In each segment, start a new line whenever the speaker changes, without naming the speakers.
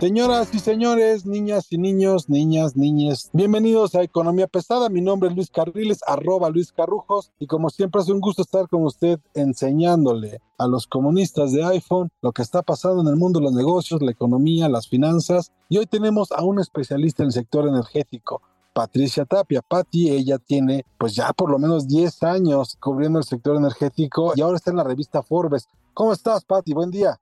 Señoras y señores, niñas y niños, niñas, niñes, bienvenidos a Economía Pesada. Mi nombre es Luis Carriles, arroba Luis Carrujos, y como siempre es un gusto estar con usted enseñándole a los comunistas de iPhone lo que está pasando en el mundo los negocios, la economía, las finanzas. Y hoy tenemos a un especialista en el sector energético. Patricia Tapia. Patti, ella tiene pues ya por lo menos 10 años cubriendo el sector energético y ahora está en la revista Forbes. ¿Cómo estás, Patti? Buen día.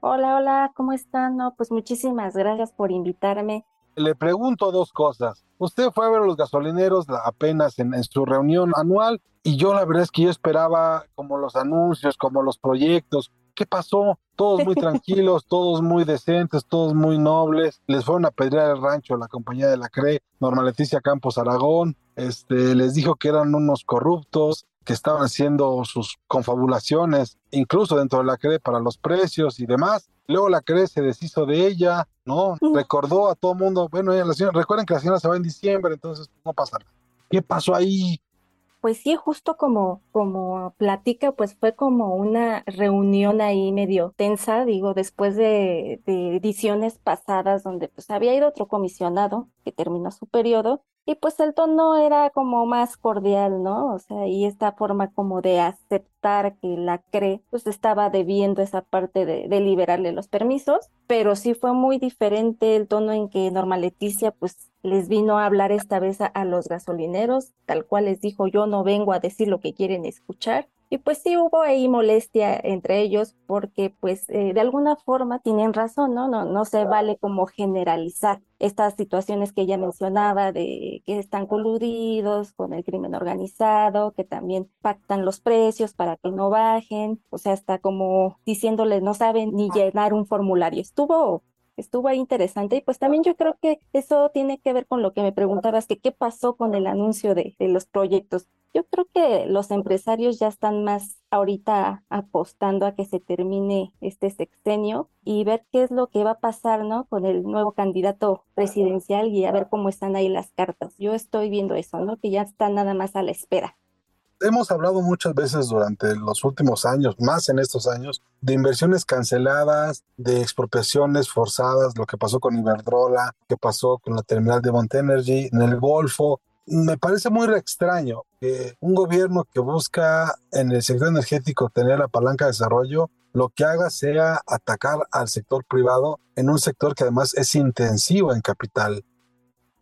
Hola, hola, ¿cómo están? No, pues muchísimas gracias por invitarme.
Le pregunto dos cosas. Usted fue a ver a los gasolineros apenas en, en su reunión anual y yo la verdad es que yo esperaba como los anuncios, como los proyectos. ¿Qué pasó? Todos muy tranquilos, todos muy decentes, todos muy nobles. Les fueron a pedrear el rancho la compañía de la CRE, Norma Leticia Campos Aragón. Este, les dijo que eran unos corruptos, que estaban haciendo sus confabulaciones, incluso dentro de la CRE para los precios y demás. Luego la CRE se deshizo de ella, ¿no? Recordó a todo mundo, bueno, ella, la señora, recuerden que la señora se va en diciembre, entonces no pasa nada. ¿Qué pasó ahí?
Pues sí, justo como, como platica, pues fue como una reunión ahí medio tensa, digo, después de, de ediciones pasadas donde pues había ido otro comisionado que terminó su periodo y pues el tono era como más cordial, ¿no? O sea, y esta forma como de aceptar que la CRE pues estaba debiendo esa parte de, liberarle los permisos, pero sí fue muy diferente el tono en que Norma Leticia pues les vino a hablar esta vez a los gasolineros, tal cual les dijo, yo no vengo a decir lo que quieren escuchar. Y pues sí hubo ahí molestia entre ellos porque pues eh, de alguna forma tienen razón, ¿no? No, no se vale como generalizar estas situaciones que ella mencionaba de que están coludidos con el crimen organizado, que también pactan los precios para que no bajen, o sea, está como diciéndoles no saben ni llenar un formulario. Estuvo estuvo ahí interesante y pues también yo creo que eso tiene que ver con lo que me preguntabas, que qué pasó con el anuncio de los proyectos. Yo creo que los empresarios ya están más ahorita apostando a que se termine este sexenio y ver qué es lo que va a pasar, ¿no? Con el nuevo candidato presidencial y a ver cómo están ahí las cartas. Yo estoy viendo eso, ¿no? Que ya están nada más a la espera.
Hemos hablado muchas veces durante los últimos años, más en estos años, de inversiones canceladas, de expropiaciones forzadas, lo que pasó con Iberdrola, que pasó con la terminal de Montenergy, en el Golfo. Me parece muy extraño que un gobierno que busca en el sector energético tener la palanca de desarrollo, lo que haga sea atacar al sector privado en un sector que además es intensivo en capital.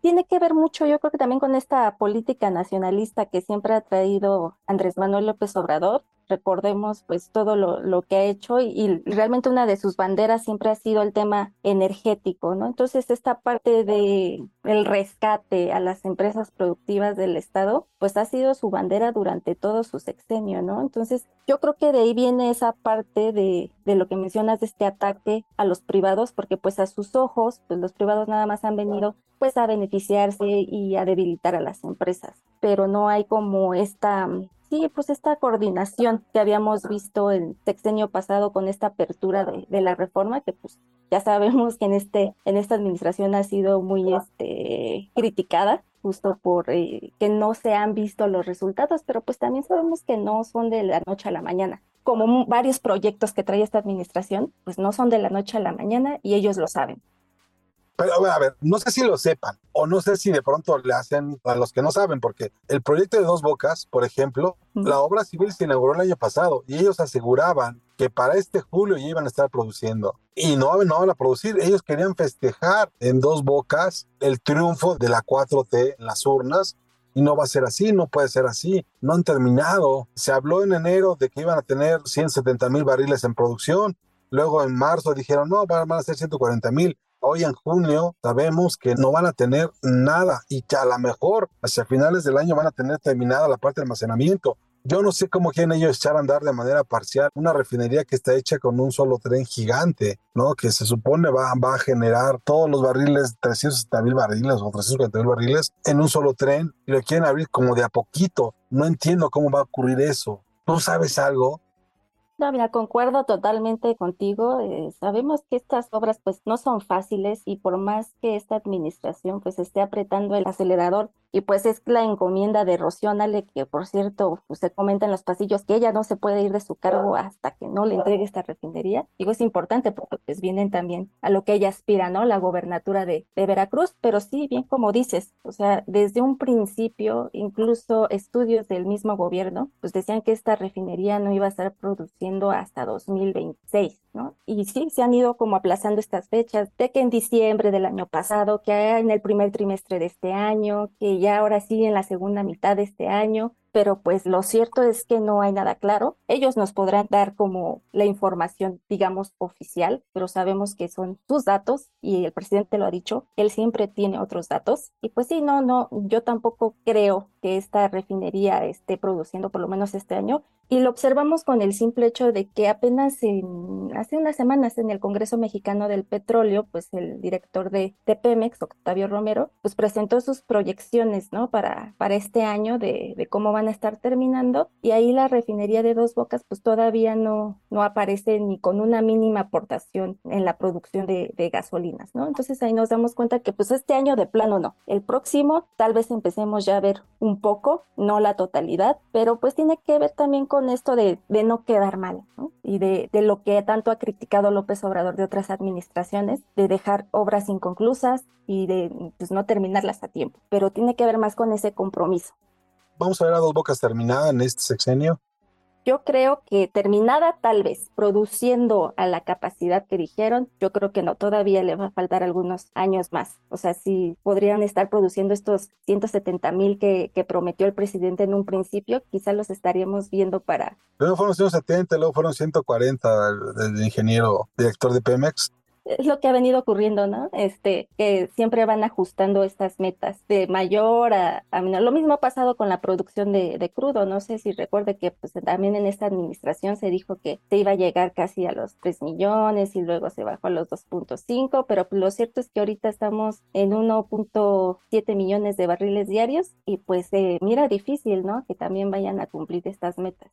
Tiene que ver mucho, yo creo que también con esta política nacionalista que siempre ha traído Andrés Manuel López Obrador. Recordemos pues todo lo, lo que ha hecho y, y realmente una de sus banderas siempre ha sido el tema energético, ¿no? Entonces esta parte de el rescate a las empresas productivas del Estado, pues ha sido su bandera durante todo su sexenio, ¿no? Entonces yo creo que de ahí viene esa parte de, de lo que mencionas de este ataque a los privados, porque pues a sus ojos, pues los privados nada más han venido pues a beneficiarse y a debilitar a las empresas, pero no hay como esta Sí, pues esta coordinación que habíamos visto el sexenio pasado con esta apertura de, la reforma, que pues ya sabemos que en este, en esta administración ha sido muy este, criticada, justo por eh, que no se han visto los resultados, pero pues también sabemos que no son de la noche a la mañana. Como varios proyectos que trae esta administración, pues no son de la noche a la mañana y ellos lo saben.
Pero a ver, no sé si lo sepan o no sé si de pronto le hacen a los que no saben, porque el proyecto de Dos Bocas, por ejemplo, uh -huh. la obra civil se inauguró el año pasado y ellos aseguraban que para este julio ya iban a estar produciendo y no, no van a producir. Ellos querían festejar en Dos Bocas el triunfo de la 4T en las urnas y no va a ser así, no puede ser así, no han terminado. Se habló en enero de que iban a tener 170 mil barriles en producción, luego en marzo dijeron no, van a ser 140 mil Hoy en junio sabemos que no van a tener nada y que a lo mejor hacia finales del año van a tener terminada la parte de almacenamiento. Yo no sé cómo quieren ellos echar a andar de manera parcial una refinería que está hecha con un solo tren gigante, ¿no? Que se supone va, va a generar todos los barriles, 360 mil barriles o 350 mil barriles en un solo tren y lo quieren abrir como de a poquito. No entiendo cómo va a ocurrir eso. ¿Tú sabes algo?
No, mira, concuerdo totalmente contigo. Eh, sabemos que estas obras pues no son fáciles y por más que esta administración pues esté apretando el acelerador y pues es la encomienda de Rocío Nale, que por cierto pues, se comenta en los pasillos que ella no se puede ir de su cargo hasta que no le entregue esta refinería. Digo, es importante porque pues vienen también a lo que ella aspira, ¿no? La gobernatura de, de Veracruz, pero sí, bien como dices, o sea, desde un principio, incluso estudios del mismo gobierno, pues decían que esta refinería no iba a estar produciendo hasta 2026, Y sí, se han ido como aplazando estas fechas, de que en diciembre del año pasado, que en el primer trimestre de este año, que ya ahora sí en la segunda mitad de este año, pero pues lo cierto es que no hay nada claro. Ellos nos podrán dar como la información, digamos, oficial, pero sabemos que son sus datos y el presidente lo ha dicho, él siempre tiene otros datos. Y pues sí, no, no, yo tampoco creo que esta refinería esté produciendo por lo menos este año. Y lo observamos con el simple hecho de que apenas en, hace unas semanas en el Congreso Mexicano del Petróleo, pues el director de, de Pemex, Octavio Romero, pues presentó sus proyecciones, ¿no? Para, para este año de, de cómo van a estar terminando. Y ahí la refinería de Dos Bocas, pues todavía no, no aparece ni con una mínima aportación en la producción de, de gasolinas, ¿no? Entonces ahí nos damos cuenta que pues este año de plano no. El próximo tal vez empecemos ya a ver un poco, no la totalidad, pero pues tiene que ver también con esto de, de no quedar mal, ¿no? Y de, de, lo que tanto ha criticado López Obrador de otras administraciones, de dejar obras inconclusas y de pues, no terminarlas a tiempo. Pero tiene que ver más con ese compromiso.
Vamos a ver a dos bocas terminada en este sexenio.
Yo creo que terminada tal vez, produciendo a la capacidad que dijeron, yo creo que no, todavía le va a faltar algunos años más. O sea, si podrían estar produciendo estos 170 mil que, que, prometió el presidente en un principio, quizás los estaríamos viendo para...
Luego fueron 170, luego fueron 140 del ingeniero director de Pemex
es lo que ha venido ocurriendo, ¿no? Este, que siempre van ajustando estas metas de mayor a, menor. Lo mismo ha pasado con la producción de, de, crudo. No sé si recuerde que pues, también en esta administración se dijo que se iba a llegar casi a los 3 millones y luego se bajó a los 2.5, pero lo cierto es que ahorita estamos en 1.7 millones de barriles diarios y pues mira difícil, ¿no? Que también vayan a cumplir estas metas.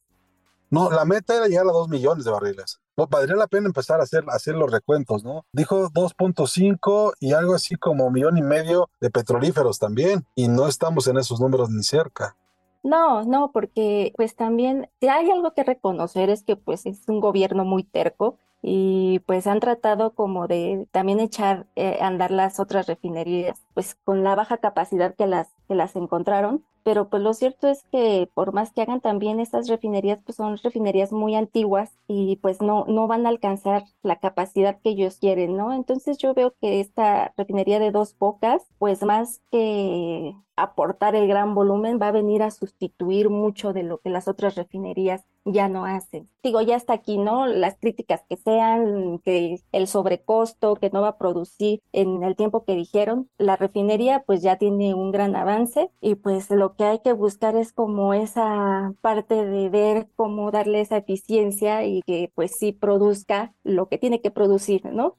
No, la meta era llegar a 2 millones de barriles. No, valdría la pena empezar a hacer, a los recuentos, ¿no? Dijo 2.5 y algo así como millón y medio de petrolíferos también, y no estamos en esos números ni cerca.
No, no, porque pues también hay algo que reconocer es que pues es un gobierno muy terco y pues han tratado como de también echar eh, andar las otras refinerías pues con la baja capacidad que las que las encontraron pero pues lo cierto es que por más que hagan también estas refinerías, pues son refinerías muy antiguas y pues no, no van a alcanzar la capacidad que ellos quieren, ¿no? Entonces yo veo que esta refinería de dos bocas, pues más que aportar el gran volumen, va a venir a sustituir mucho de lo que las otras refinerías ya no hacen. Digo, ya está aquí, ¿no? Las críticas que sean, que el sobrecosto, que no va a producir en el tiempo que dijeron, la refinería pues ya tiene un gran avance y pues lo que hay que buscar es como esa parte de ver cómo darle esa eficiencia y que pues sí produzca lo que tiene que producir, ¿no?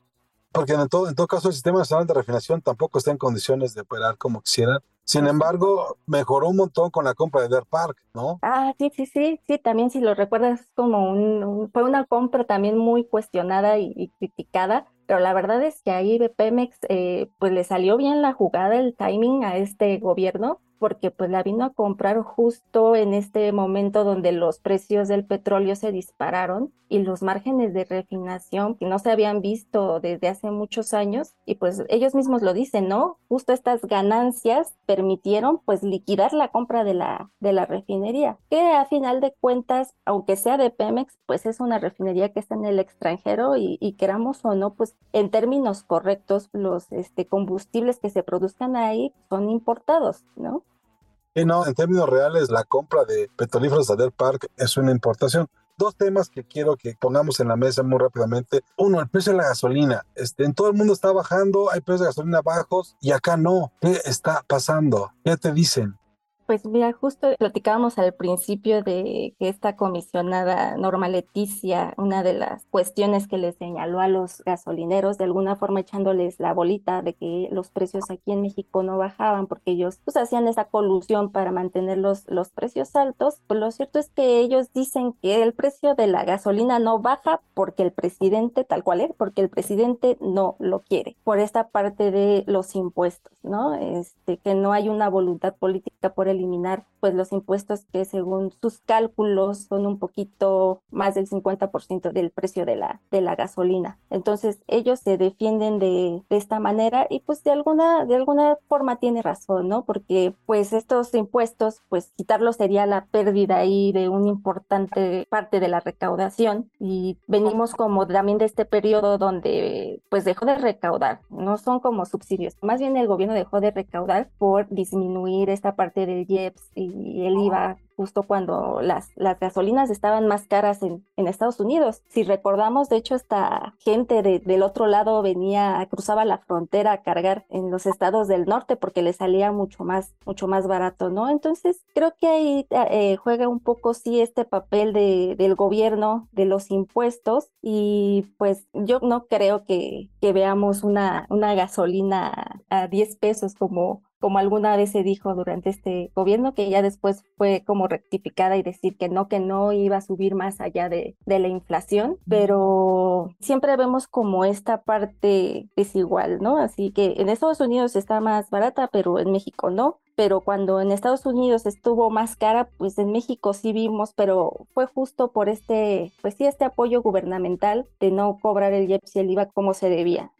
Porque en todo, en todo caso el sistema nacional de refinación tampoco está en condiciones de operar como quisieran. Sin embargo, mejoró un montón con la compra de Deer Park, ¿no?
Ah, sí, sí, sí, sí, también si lo recuerdas, como un, un fue una compra también muy cuestionada y, y criticada, pero la verdad es que ahí Pemex eh, pues le salió bien la jugada, el timing a este gobierno, porque pues la vino a comprar justo en este momento donde los precios del petróleo se dispararon y los márgenes de refinación que no se habían visto desde hace muchos años y pues ellos mismos lo dicen, ¿no? Justo estas ganancias permitieron pues liquidar la compra de la de la refinería, que a final de cuentas, aunque sea de Pemex, pues es una refinería que está en el extranjero y, y queramos o no, pues en términos correctos los este combustibles que se produzcan ahí son importados, ¿no?
Sí, no, en términos reales, la compra de petrolíferos de Deer Park es una importación. dos temas que quiero que pongamos en la mesa muy rápidamente. Uno, el precio de la gasolina. Este, en todo el mundo está bajando, hay precios de gasolina bajos y acá no. ¿Qué está pasando? ¿Qué te dicen?
Pues mira, justo platicábamos al principio de que esta comisionada Norma Leticia, una de las cuestiones que le señaló a los gasolineros, de alguna forma echándoles la bolita de que los precios aquí en México no bajaban porque ellos pues hacían esa colusión para mantener los, los precios altos, pues lo cierto es que ellos dicen que el precio de la gasolina no baja porque el presidente, tal cual es, porque el presidente no lo quiere, por esta parte de los impuestos, ¿no? Este, que no hay una voluntad política por el eliminar pues los impuestos que según sus cálculos son un poquito más del 50% del precio de la, de la gasolina. Entonces ellos se defienden de, de, esta manera y pues de alguna, de alguna forma tiene razón, ¿no? Porque pues estos impuestos, pues quitarlos sería la pérdida ahí de una importante parte de la recaudación y venimos como también de este periodo donde pues dejó de recaudar, no son como subsidios, más bien el gobierno dejó de recaudar por disminuir esta parte del IEPS y el IVA justo cuando las, las gasolinas estaban más caras en, en Estados Unidos. Si recordamos, de hecho, esta gente de, del otro lado venía, cruzaba la frontera a cargar en los estados del norte porque le salía mucho más, mucho más barato, ¿no? Entonces, creo que ahí eh, juega un poco, sí, este papel de, del gobierno, de los impuestos, y pues yo no creo que, que veamos una, una gasolina a 10 pesos como como alguna vez se dijo durante este gobierno, que ya después fue como rectificada y decir que no, que no iba a subir más allá de, de la inflación, pero siempre vemos como esta parte desigual, ¿no? Así que en Estados Unidos está más barata, pero en México no pero cuando en Estados Unidos estuvo más cara, pues en México sí vimos, pero fue justo por este, pues sí, este apoyo gubernamental de no cobrar el IEPS y el IVA como se debía.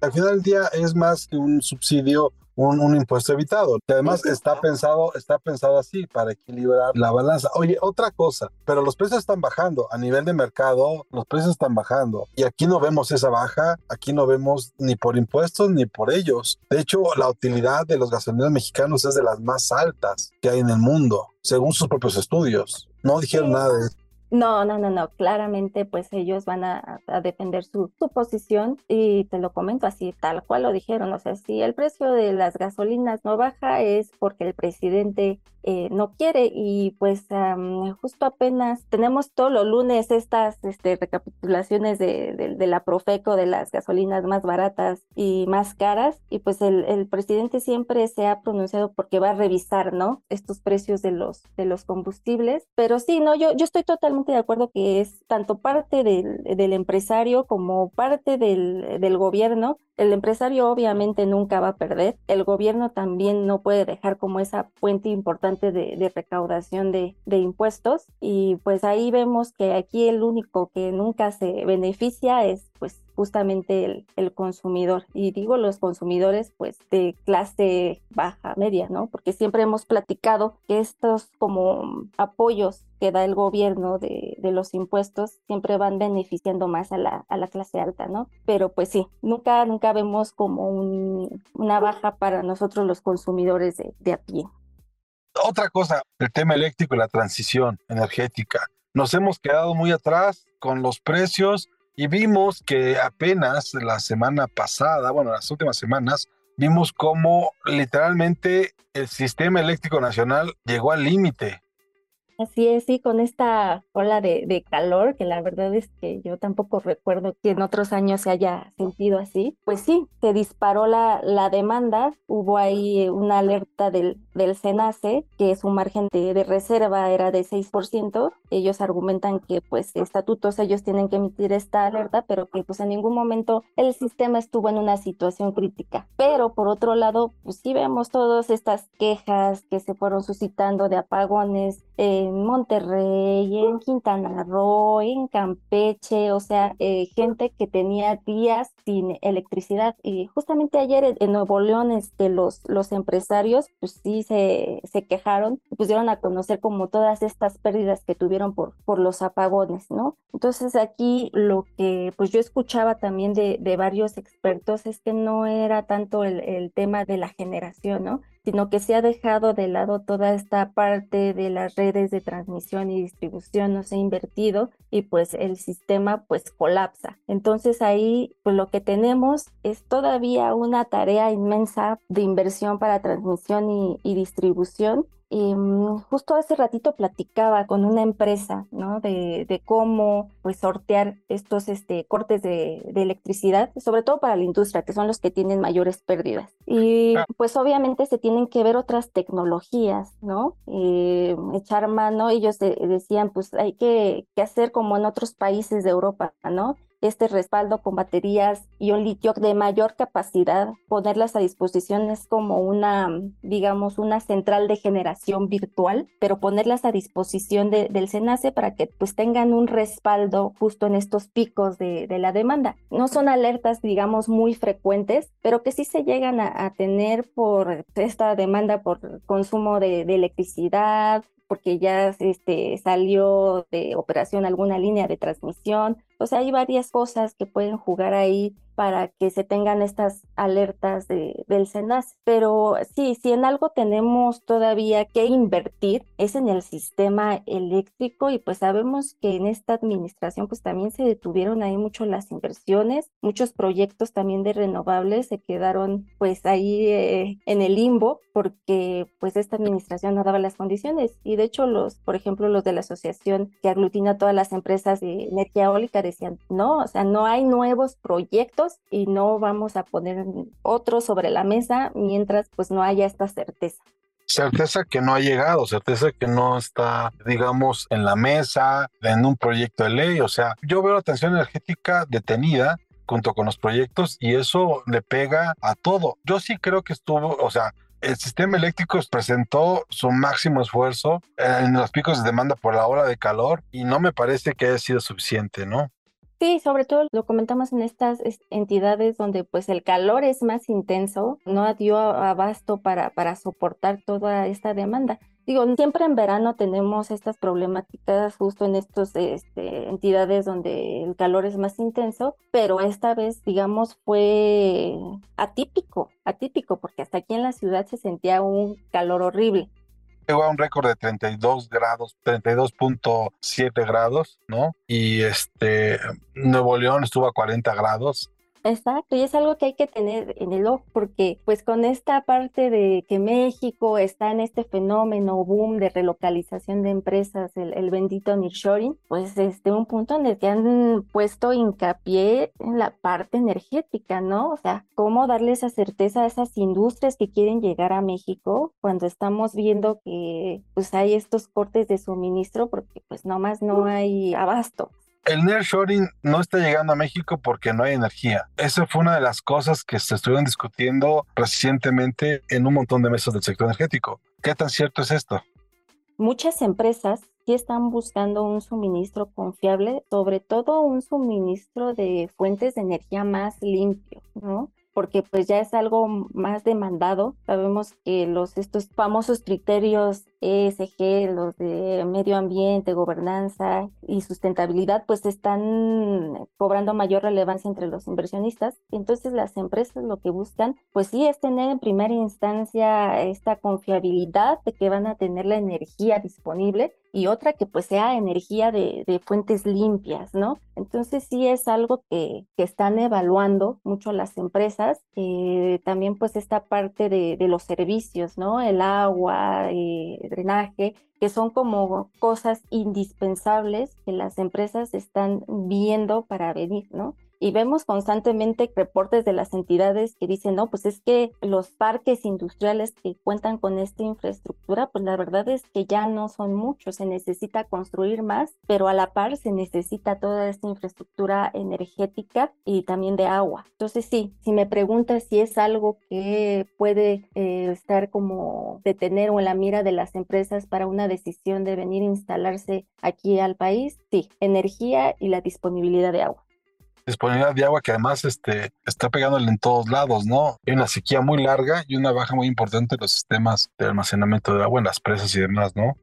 Al final del día es más que un subsidio un, impuesto evitado, que además está pensado, está pensado así para equilibrar la balanza. Oye, otra cosa, pero los precios están bajando a nivel de mercado, los precios están bajando y aquí no vemos esa baja, aquí no vemos ni por impuestos ni por ellos. De hecho, la utilidad de los gasolineros mexicanos es de las más altas que hay en el mundo, según sus propios estudios. No dijeron nada de eso.
No, no, no, no. Claramente, pues ellos van a, defender su, su, posición y te lo comento así, tal cual lo dijeron. O sea, si el precio de las gasolinas no baja es porque el presidente eh, no quiere y pues justo apenas tenemos todos los lunes estas este, recapitulaciones de, de, la Profeco de las gasolinas más baratas y más caras y pues el, el, presidente siempre se ha pronunciado porque va a revisar, ¿no? Estos precios de los, de los combustibles, pero sí, no, yo, yo estoy totalmente de acuerdo que es tanto parte del, del empresario como parte del, del gobierno el empresario obviamente nunca va a perder, el gobierno también no puede dejar como esa fuente importante de, recaudación de, impuestos y pues ahí vemos que aquí el único que nunca se beneficia es pues justamente el, consumidor. Y digo los consumidores pues de clase baja, media, ¿no? Porque siempre hemos platicado que estos como apoyos que da el gobierno de, los impuestos siempre van beneficiando más a la, a la, clase alta, ¿no? Pero pues sí, nunca, nunca vemos como un, una baja para nosotros los consumidores de, de a pie.
Otra cosa, el tema eléctrico y la transición energética. Nos hemos quedado muy atrás con los precios y vimos que apenas la semana pasada, bueno, las últimas semanas, vimos cómo literalmente el sistema eléctrico nacional llegó al límite.
Así es, sí, con esta ola de, calor, que la verdad es que yo tampoco recuerdo que en otros años se haya sentido así, pues sí, se disparó la, la demanda, hubo ahí una alerta del, del SENACE, que su margen de, de, reserva era de 6%, ellos argumentan que pues estatutos ellos tienen que emitir esta alerta, pero que pues en ningún momento el sistema estuvo en una situación crítica. Pero por otro lado, pues sí vemos todas estas quejas que se fueron suscitando de apagones, en Monterrey, en Quintana Roo, en Campeche, o sea, eh, gente que tenía días sin electricidad. Y justamente ayer en Nuevo León, este, los, los empresarios, pues sí se, se quejaron y pusieron a conocer como todas estas pérdidas que tuvieron por, por los apagones, ¿no? Entonces aquí lo que pues yo escuchaba también de, de varios expertos es que no era tanto el, el tema de la generación, ¿no? Sino que se ha dejado de lado toda esta parte de las redes de transmisión y distribución, no se ha invertido y pues el sistema pues colapsa. Entonces ahí pues lo que tenemos es todavía una tarea inmensa de inversión para transmisión y, y distribución mm, justo hace ratito platicaba con una empresa, ¿no? De, de cómo, pues, sortear estos este, cortes de, de, electricidad, sobre todo para la industria, que son los que tienen mayores pérdidas. Y, pues, obviamente se tienen que ver otras tecnologías, ¿no? Eh, echar mano, ellos decían, pues, hay que, que hacer como en otros países de Europa, ¿no? Este respaldo con baterías y un litio de mayor capacidad, ponerlas a disposición es como una, digamos, una central de generación virtual, pero ponerlas a disposición de, del SENACE para que pues tengan un respaldo justo en estos picos de, la demanda. No son alertas, digamos, muy frecuentes, pero que sí se llegan a, tener por esta demanda por consumo de electricidad, porque ya este, salió de operación alguna línea de transmisión. O sea, hay varias cosas que pueden jugar ahí para que se tengan estas alertas de, del SENAS. Pero sí, si en algo tenemos todavía que invertir es en el sistema eléctrico y pues sabemos que en esta administración pues también se detuvieron ahí mucho las inversiones, muchos proyectos también de renovables se quedaron pues ahí eh, en el limbo porque pues esta administración no daba las condiciones y de hecho los, por ejemplo, los de la asociación que aglutina todas las empresas de energía eólica decían, no, o sea, no hay nuevos proyectos y no vamos a poner otro sobre la mesa mientras pues no haya esta certeza
certeza que no ha llegado, certeza que no está, digamos, en la mesa, en un proyecto de ley. O sea, yo veo la tensión energética detenida junto con los proyectos y eso le pega a todo. Yo sí creo que estuvo, o sea, el sistema eléctrico presentó su máximo esfuerzo en los picos de demanda por la ola de calor y no me parece que haya sido suficiente, ¿no?
Sí, sobre todo lo comentamos en estas entidades donde pues el calor es más intenso, no dio abasto para, para soportar toda esta demanda. Digo, siempre en verano tenemos estas problemáticas justo en estas este, entidades donde el calor es más intenso, pero esta vez, digamos, fue atípico, atípico, porque hasta aquí en la ciudad se sentía un calor horrible
llegó a un récord de 32 grados, 32.7 grados, ¿no? Y este, Nuevo León estuvo a 40 grados.
Exacto, y es algo que hay que tener en el ojo, porque pues con esta parte de que México está en este fenómeno boom de relocalización de empresas, el, el bendito nearshoring, pues este un punto en el que han puesto hincapié en la parte energética, ¿no? O sea, cómo darle esa certeza a esas industrias que quieren llegar a México cuando estamos viendo que pues hay estos cortes de suministro porque pues nomás no hay abasto
el nearshoring no está llegando a México porque no hay energía. Esa fue una de las cosas que se estuvieron discutiendo recientemente en un montón de mesas del sector energético. ¿Qué tan cierto es esto?
Muchas empresas sí están buscando un suministro confiable, sobre todo un suministro de fuentes de energía más limpio, ¿no? Porque pues ya es algo más demandado. Sabemos que los estos famosos criterios ESG, los de medio ambiente, gobernanza y sustentabilidad, pues están cobrando mayor relevancia entre los inversionistas. Entonces las empresas lo que buscan, pues sí, es tener en primera instancia esta confiabilidad de que van a tener la energía disponible y otra que pues sea energía de, fuentes limpias, ¿no? Entonces sí es algo que, que están evaluando mucho las empresas. Eh, también pues esta parte de, de, los servicios, ¿no? El agua, eh, drenaje, que son como cosas indispensables que las empresas están viendo para venir, ¿no? Y vemos constantemente reportes de las entidades que dicen, no, pues es que los parques industriales que cuentan con esta infraestructura, pues la verdad es que ya no son muchos, se necesita construir más, pero a la par se necesita toda esta infraestructura energética y también de agua. Entonces sí, si me preguntas si es algo que puede eh, estar como detener o en la mira de las empresas para una decisión de venir a instalarse aquí al país, sí, energía y la disponibilidad de agua
disponibilidad de agua que además este, está pegándole en todos lados, ¿no? Hay una sequía muy larga y una baja muy importante en los sistemas de almacenamiento de agua en las presas y demás, ¿no?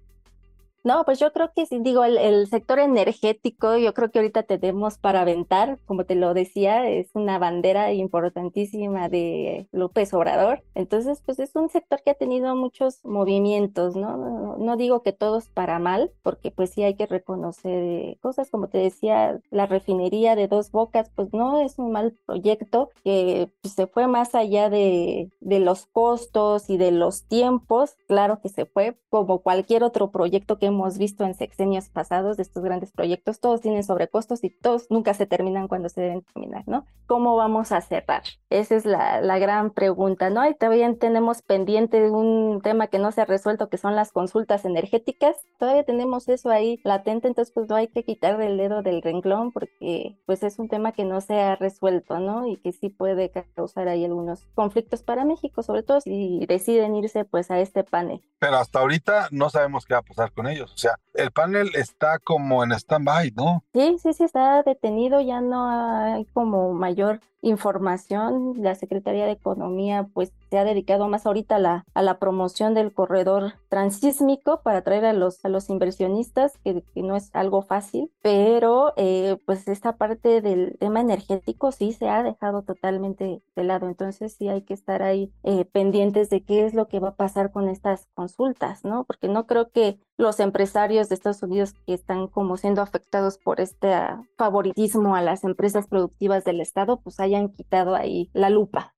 No, pues yo creo que sí, digo, el, sector energético, yo creo que ahorita tenemos para aventar, como te lo decía, es una bandera importantísima de López Obrador. Entonces, pues es un sector que ha tenido muchos movimientos, ¿no? No, no digo que todos para mal, porque pues sí hay que reconocer cosas, como te decía, la refinería de dos bocas, pues no es un mal proyecto que pues, se fue más allá de, de los costos y de los tiempos, claro que se fue, como cualquier otro proyecto que hemos visto en sexenios pasados de estos grandes proyectos, todos tienen sobrecostos y todos nunca se terminan cuando se deben terminar, ¿no? ¿Cómo vamos a cerrar? Esa es la, la gran pregunta, ¿no? Y también tenemos pendiente un tema que no se ha resuelto, que son las consultas energéticas. Todavía tenemos eso ahí latente, entonces pues no hay que quitar el dedo del renglón porque pues es un tema que no se ha resuelto, ¿no? Y que sí puede causar ahí algunos conflictos para México, sobre todo si deciden irse pues a este panel.
Pero hasta ahorita no sabemos qué va a pasar con O sea, el panel está como en stand-by, ¿no?
Sí, sí, sí, está detenido, ya no hay como mayor información. La Secretaría de Economía pues se ha dedicado más ahorita a la, a la promoción del corredor transísmico para atraer a los, a los inversionistas, que, que no es algo fácil, pero eh, pues esta parte del tema energético sí se ha dejado totalmente de lado. Entonces sí hay que estar ahí eh, pendientes de qué es lo que va a pasar con estas consultas, ¿no? Porque no creo que los empresarios de Estados Unidos que están como siendo afectados por este favoritismo a las empresas productivas del Estado, pues hayan quitado ahí la lupa.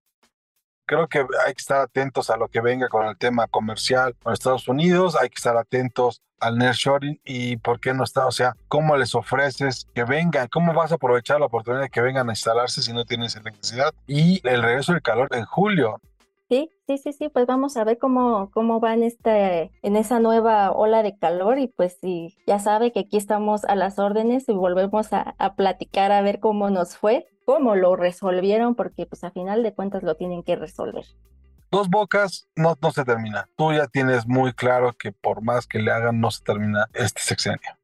Creo que hay que estar atentos a lo que venga con el tema comercial con Estados Unidos, hay que estar atentos al nearshoring y por qué no está, o sea, cómo les ofreces que vengan, cómo vas a aprovechar la oportunidad de que vengan a instalarse si no tienes electricidad y el regreso del calor en julio.
Sí, sí, sí, sí, pues vamos a ver cómo, cómo va en, este, en esa nueva ola de calor y pues sí, ya sabe que aquí estamos a las órdenes y volvemos a, a platicar a ver cómo nos fue, cómo lo resolvieron, porque pues a final de cuentas lo tienen que resolver.
Dos bocas no, no se termina. Tú ya tienes muy claro que por más que le hagan no se termina este sexenio.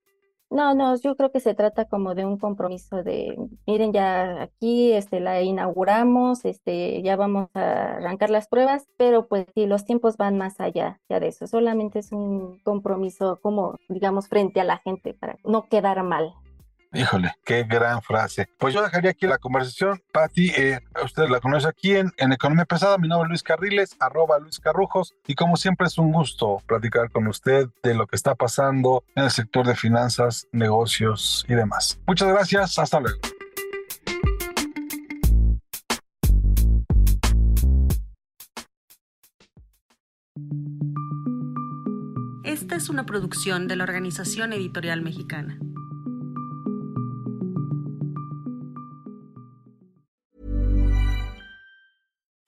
No, no, yo creo que se trata como de un compromiso de, miren, ya aquí este, la inauguramos, este, ya vamos a arrancar las pruebas, pero pues sí, los tiempos van más allá ya de eso. Solamente es un compromiso como, digamos, frente a la gente para no quedar mal.
Híjole, qué gran frase. Pues yo dejaría aquí la conversación. Pati, eh, usted la conoce aquí en, en, Economía Pesada. Mi nombre es Luis Carriles, arroba Luis Carrujos. Y como siempre es un gusto platicar con usted de lo que está pasando en el sector de finanzas, negocios y demás. Muchas gracias. Hasta luego.
Esta es una producción de la Organización Editorial Mexicana.